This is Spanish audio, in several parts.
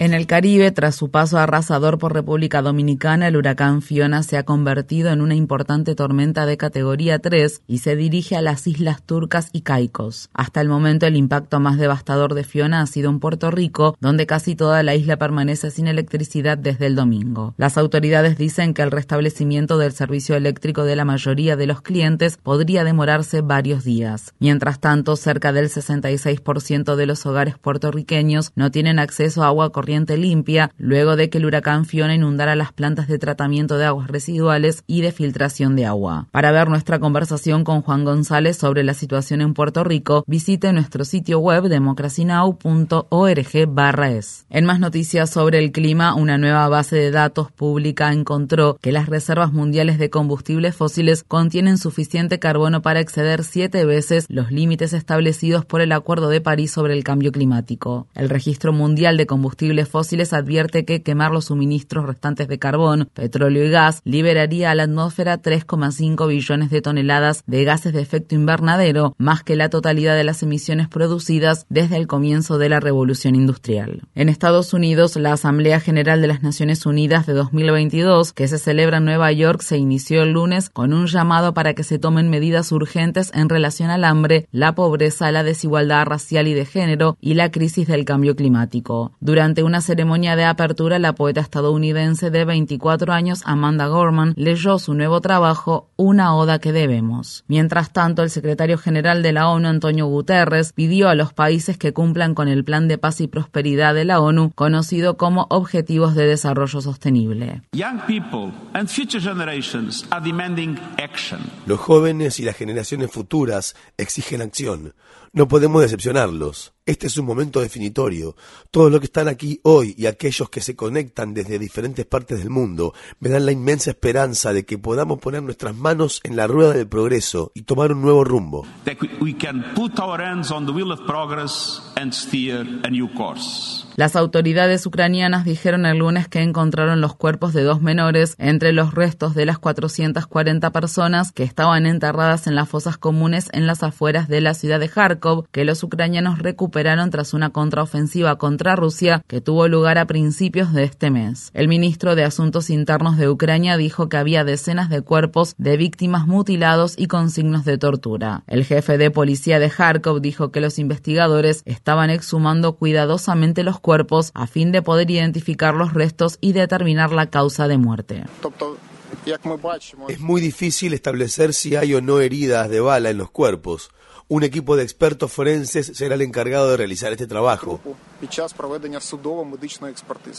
En el Caribe, tras su paso arrasador por República Dominicana, el huracán Fiona se ha convertido en una importante tormenta de categoría 3 y se dirige a las islas turcas y caicos. Hasta el momento, el impacto más devastador de Fiona ha sido en Puerto Rico, donde casi toda la isla permanece sin electricidad desde el domingo. Las autoridades dicen que el restablecimiento del servicio eléctrico de la mayoría de los clientes podría demorarse varios días. Mientras tanto, cerca del 66% de los hogares puertorriqueños no tienen acceso a agua corriente limpia luego de que el huracán Fiona inundara las plantas de tratamiento de aguas residuales y de filtración de agua. Para ver nuestra conversación con Juan González sobre la situación en Puerto Rico, visite nuestro sitio web democracynow.org/es. En más noticias sobre el clima, una nueva base de datos pública encontró que las reservas mundiales de combustibles fósiles contienen suficiente carbono para exceder siete veces los límites establecidos por el Acuerdo de París sobre el cambio climático. El registro mundial de combustibles fósiles advierte que quemar los suministros restantes de carbón, petróleo y gas liberaría a la atmósfera 3,5 billones de toneladas de gases de efecto invernadero, más que la totalidad de las emisiones producidas desde el comienzo de la revolución industrial. En Estados Unidos, la Asamblea General de las Naciones Unidas de 2022, que se celebra en Nueva York, se inició el lunes con un llamado para que se tomen medidas urgentes en relación al hambre, la pobreza, la desigualdad racial y de género y la crisis del cambio climático. Durante una ceremonia de apertura, la poeta estadounidense de 24 años, Amanda Gorman, leyó su nuevo trabajo, Una Oda que debemos. Mientras tanto, el secretario general de la ONU, Antonio Guterres, pidió a los países que cumplan con el Plan de Paz y Prosperidad de la ONU, conocido como Objetivos de Desarrollo Sostenible. Los jóvenes y las generaciones futuras exigen acción. No podemos decepcionarlos. Este es un momento definitorio. Todos los que están aquí hoy y aquellos que se conectan desde diferentes partes del mundo me dan la inmensa esperanza de que podamos poner nuestras manos en la rueda del progreso y tomar un nuevo rumbo. Las autoridades ucranianas dijeron el lunes que encontraron los cuerpos de dos menores entre los restos de las 440 personas que estaban enterradas en las fosas comunes en las afueras de la ciudad de Kharkov, que los ucranianos recuperaron tras una contraofensiva contra Rusia que tuvo lugar a principios de este mes. El ministro de Asuntos Internos de Ucrania dijo que había decenas de cuerpos de víctimas mutilados y con signos de tortura. El jefe de policía de Kharkov dijo que los investigadores estaban exhumando cuidadosamente los cuerpos a fin de poder identificar los restos y determinar la causa de muerte. Es muy difícil establecer si hay o no heridas de bala en los cuerpos. Un equipo de expertos forenses será el encargado de realizar este trabajo.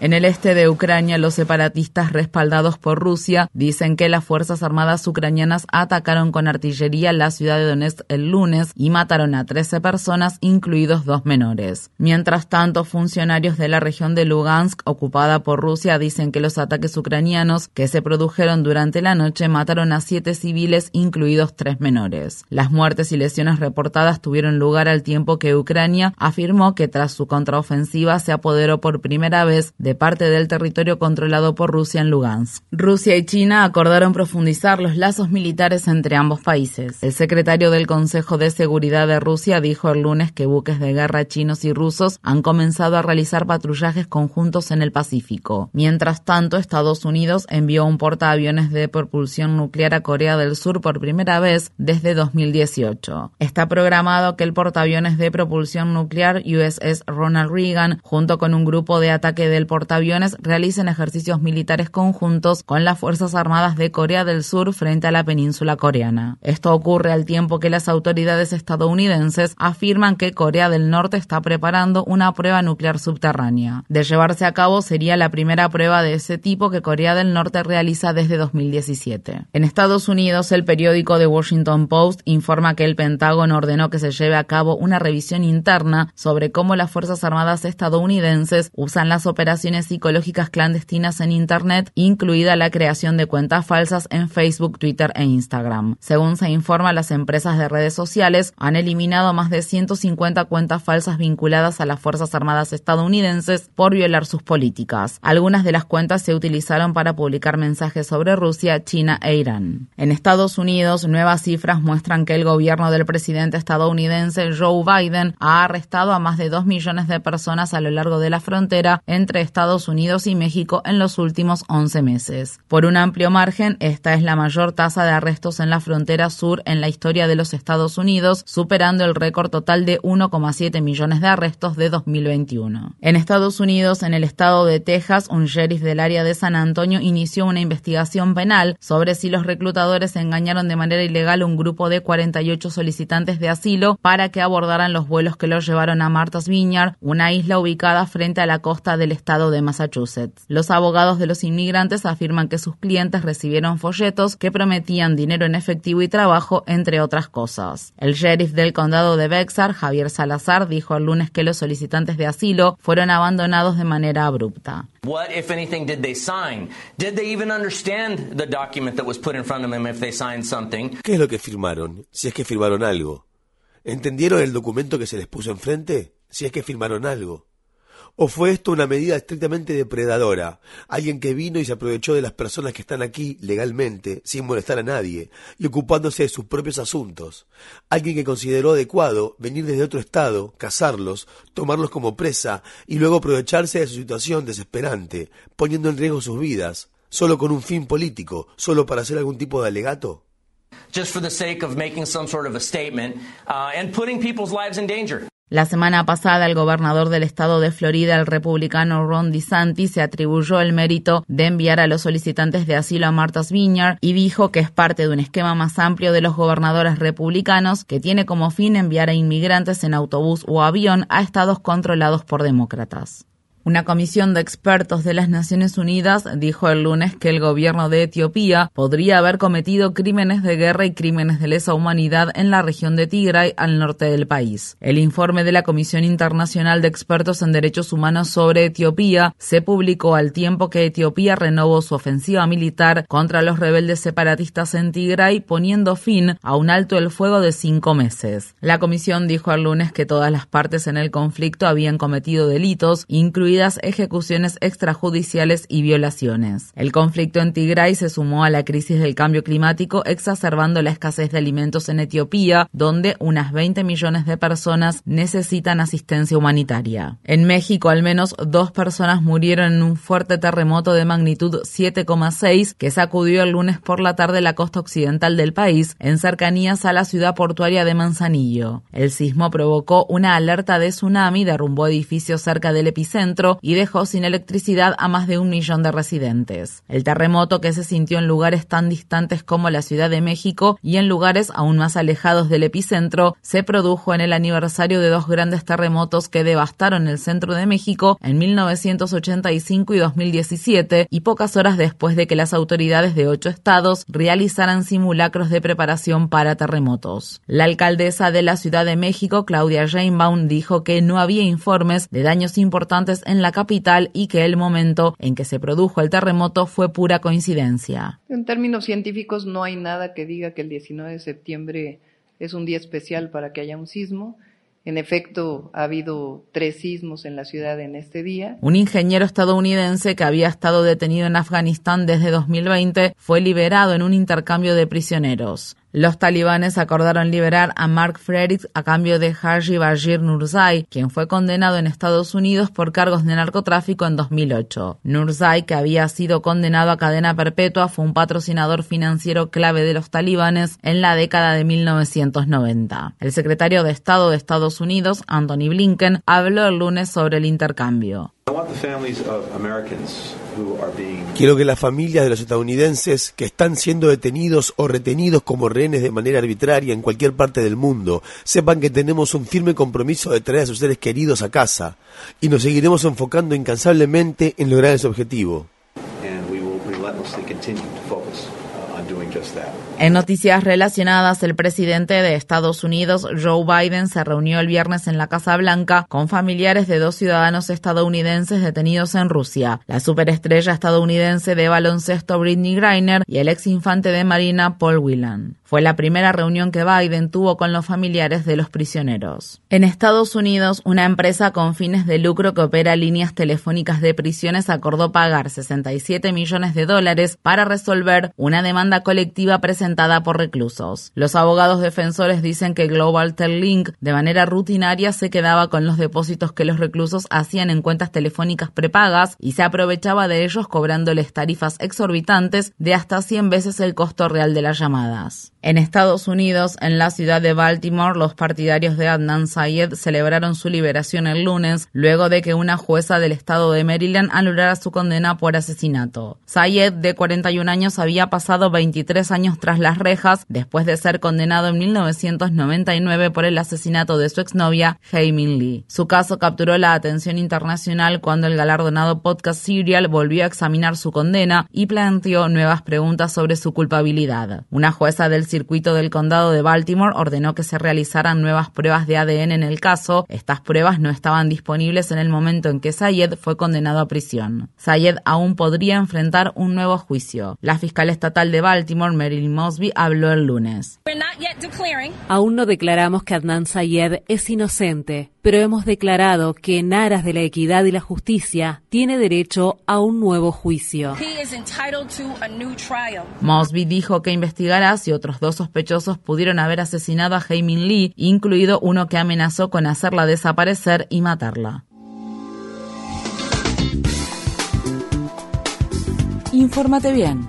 En el este de Ucrania, los separatistas respaldados por Rusia dicen que las Fuerzas Armadas ucranianas atacaron con artillería la ciudad de Donetsk el lunes y mataron a 13 personas, incluidos dos menores. Mientras tanto, funcionarios de la región de Lugansk, ocupada por Rusia, dicen que los ataques ucranianos que se produjeron durante la noche mataron a siete civiles, incluidos tres menores. Las muertes y lesiones reportadas tuvieron lugar al tiempo que Ucrania afirmó que tras su contraofensiva se apoderó por primera vez de parte del territorio controlado por Rusia en Lugansk. Rusia y China acordaron profundizar los lazos militares entre ambos países. El secretario del Consejo de Seguridad de Rusia dijo el lunes que buques de guerra chinos y rusos han comenzado a realizar patrullajes conjuntos en el Pacífico. Mientras tanto, Estados Unidos envió un portaaviones de propulsión nuclear a Corea del Sur por primera vez desde 2018. Está programado que el portaaviones de propulsión nuclear USS Ronald Reagan, junto con un grupo de ataque del portaaviones, realicen ejercicios militares conjuntos con las Fuerzas Armadas de Corea del Sur frente a la península coreana. Esto ocurre al tiempo que las autoridades estadounidenses afirman que Corea del Norte está preparando una prueba nuclear subterránea. De llevarse a cabo sería la primera prueba de ese tipo que Corea del Norte realiza desde 2017. En Estados Unidos, el periódico The Washington Post informa que el Pentágono ordenó que se lleve a cabo una revisión interna sobre cómo las Fuerzas Armadas estadounidenses usan las operaciones psicológicas clandestinas en Internet, incluida la creación de cuentas falsas en Facebook, Twitter e Instagram. Según se informa, las empresas de redes sociales han eliminado más de 150 cuentas falsas vinculadas a las Fuerzas Armadas estadounidenses por violar sus políticas. Algunas de las cuentas se utilizaron para publicar mensajes sobre Rusia, China e Irán. En Estados Unidos, nuevas cifras muestran que el gobierno del presidente estadounidense Joe Biden ha arrestado a más de 2 millones de personas a lo largo de la frontera entre Estados Unidos y México en los últimos 11 meses. Por un amplio margen, esta es la mayor tasa de arrestos en la frontera sur en la historia de los Estados Unidos, superando el récord total de 1,7 millones de arrestos de 2021. En Estados Unidos, en el estado de Texas, un sheriff del área de San Antonio inició una investigación penal sobre si los reclutadores engañaron de manera ilegal un grupo de 48 solicitantes de asilo para que abordaran los vuelos que los llevaron a Martha's Vineyard, una isla ubicada frente a la costa del estado de Massachusetts. Los abogados de los inmigrantes afirman que sus clientes recibieron folletos que prometían dinero en efectivo y trabajo, entre otras cosas. El sheriff del condado de Bexar, Javier Salazar, dijo el lunes que los solicitantes de asilo fueron abandonados de manera abrupta. What, if anything, did they sign? Did they even understand the document that was put in front of them if they signed something? ¿Qué es lo que firmaron? Si es que firmaron algo. ¿Entendieron el documento que se les puso enfrente? Si es que firmaron algo. ¿O fue esto una medida estrictamente depredadora? Alguien que vino y se aprovechó de las personas que están aquí legalmente, sin molestar a nadie, y ocupándose de sus propios asuntos. Alguien que consideró adecuado venir desde otro estado, cazarlos, tomarlos como presa y luego aprovecharse de su situación desesperante, poniendo en riesgo sus vidas, solo con un fin político, solo para hacer algún tipo de alegato? Just for the sake of making some sort of a statement uh, and putting people's lives in danger. La semana pasada, el gobernador del estado de Florida, el republicano Ron DeSantis, se atribuyó el mérito de enviar a los solicitantes de asilo a Martha's Vineyard y dijo que es parte de un esquema más amplio de los gobernadores republicanos que tiene como fin enviar a inmigrantes en autobús o avión a estados controlados por demócratas. Una comisión de expertos de las Naciones Unidas dijo el lunes que el gobierno de Etiopía podría haber cometido crímenes de guerra y crímenes de lesa humanidad en la región de Tigray, al norte del país. El informe de la Comisión Internacional de Expertos en Derechos Humanos sobre Etiopía se publicó al tiempo que Etiopía renovó su ofensiva militar contra los rebeldes separatistas en Tigray, poniendo fin a un alto el fuego de cinco meses. La comisión dijo el lunes que todas las partes en el conflicto habían cometido delitos, incluidos ejecuciones extrajudiciales y violaciones. El conflicto en Tigray se sumó a la crisis del cambio climático, exacerbando la escasez de alimentos en Etiopía, donde unas 20 millones de personas necesitan asistencia humanitaria. En México, al menos dos personas murieron en un fuerte terremoto de magnitud 7,6 que sacudió el lunes por la tarde la costa occidental del país, en cercanías a la ciudad portuaria de Manzanillo. El sismo provocó una alerta de tsunami, derrumbó edificios cerca del epicentro, y dejó sin electricidad a más de un millón de residentes. El terremoto que se sintió en lugares tan distantes como la Ciudad de México y en lugares aún más alejados del epicentro se produjo en el aniversario de dos grandes terremotos que devastaron el centro de México en 1985 y 2017 y pocas horas después de que las autoridades de ocho estados realizaran simulacros de preparación para terremotos. La alcaldesa de la Ciudad de México, Claudia Sheinbaum, dijo que no había informes de daños importantes en la capital y que el momento en que se produjo el terremoto fue pura coincidencia. En términos científicos no hay nada que diga que el 19 de septiembre es un día especial para que haya un sismo. En efecto, ha habido tres sismos en la ciudad en este día. Un ingeniero estadounidense que había estado detenido en Afganistán desde 2020 fue liberado en un intercambio de prisioneros. Los talibanes acordaron liberar a Mark Fredericks a cambio de Haji Bashir Nurzai, quien fue condenado en Estados Unidos por cargos de narcotráfico en 2008. Nurzai, que había sido condenado a cadena perpetua, fue un patrocinador financiero clave de los talibanes en la década de 1990. El secretario de Estado de Estados Unidos, Anthony Blinken, habló el lunes sobre el intercambio. Quiero que las familias de los estadounidenses que están siendo detenidos o retenidos como rehenes de manera arbitraria en cualquier parte del mundo sepan que tenemos un firme compromiso de traer a sus seres queridos a casa y nos seguiremos enfocando incansablemente en lograr ese objetivo. En noticias relacionadas, el presidente de Estados Unidos, Joe Biden, se reunió el viernes en la Casa Blanca con familiares de dos ciudadanos estadounidenses detenidos en Rusia, la superestrella estadounidense de baloncesto Britney Griner y el ex infante de Marina Paul Whelan. Fue la primera reunión que Biden tuvo con los familiares de los prisioneros. En Estados Unidos, una empresa con fines de lucro que opera líneas telefónicas de prisiones acordó pagar 67 millones de dólares para resolver una demanda colectiva presentada por reclusos. Los abogados defensores dicen que Global Link de manera rutinaria se quedaba con los depósitos que los reclusos hacían en cuentas telefónicas prepagas y se aprovechaba de ellos cobrándoles tarifas exorbitantes de hasta 100 veces el costo real de las llamadas. En Estados Unidos, en la ciudad de Baltimore, los partidarios de Adnan Sayed celebraron su liberación el lunes, luego de que una jueza del estado de Maryland anulara su condena por asesinato. Sayed, de 41 años, había pasado 23 años tras las rejas después de ser condenado en 1999 por el asesinato de su exnovia, Min Lee. Su caso capturó la atención internacional cuando el galardonado podcast Serial volvió a examinar su condena y planteó nuevas preguntas sobre su culpabilidad. Una jueza del circuito del condado de Baltimore ordenó que se realizaran nuevas pruebas de ADN en el caso. Estas pruebas no estaban disponibles en el momento en que Sayed fue condenado a prisión. Sayed aún podría enfrentar un nuevo juicio. La fiscal estatal de Baltimore, Marilyn Mosby, habló el lunes. Aún no declaramos que Adnan Sayed es inocente, pero hemos declarado que en aras de la equidad y la justicia tiene derecho a un nuevo juicio. Mosby dijo que investigará si otros dos sospechosos pudieron haber asesinado a Min Lee, incluido uno que amenazó con hacerla desaparecer y matarla. Infórmate bien.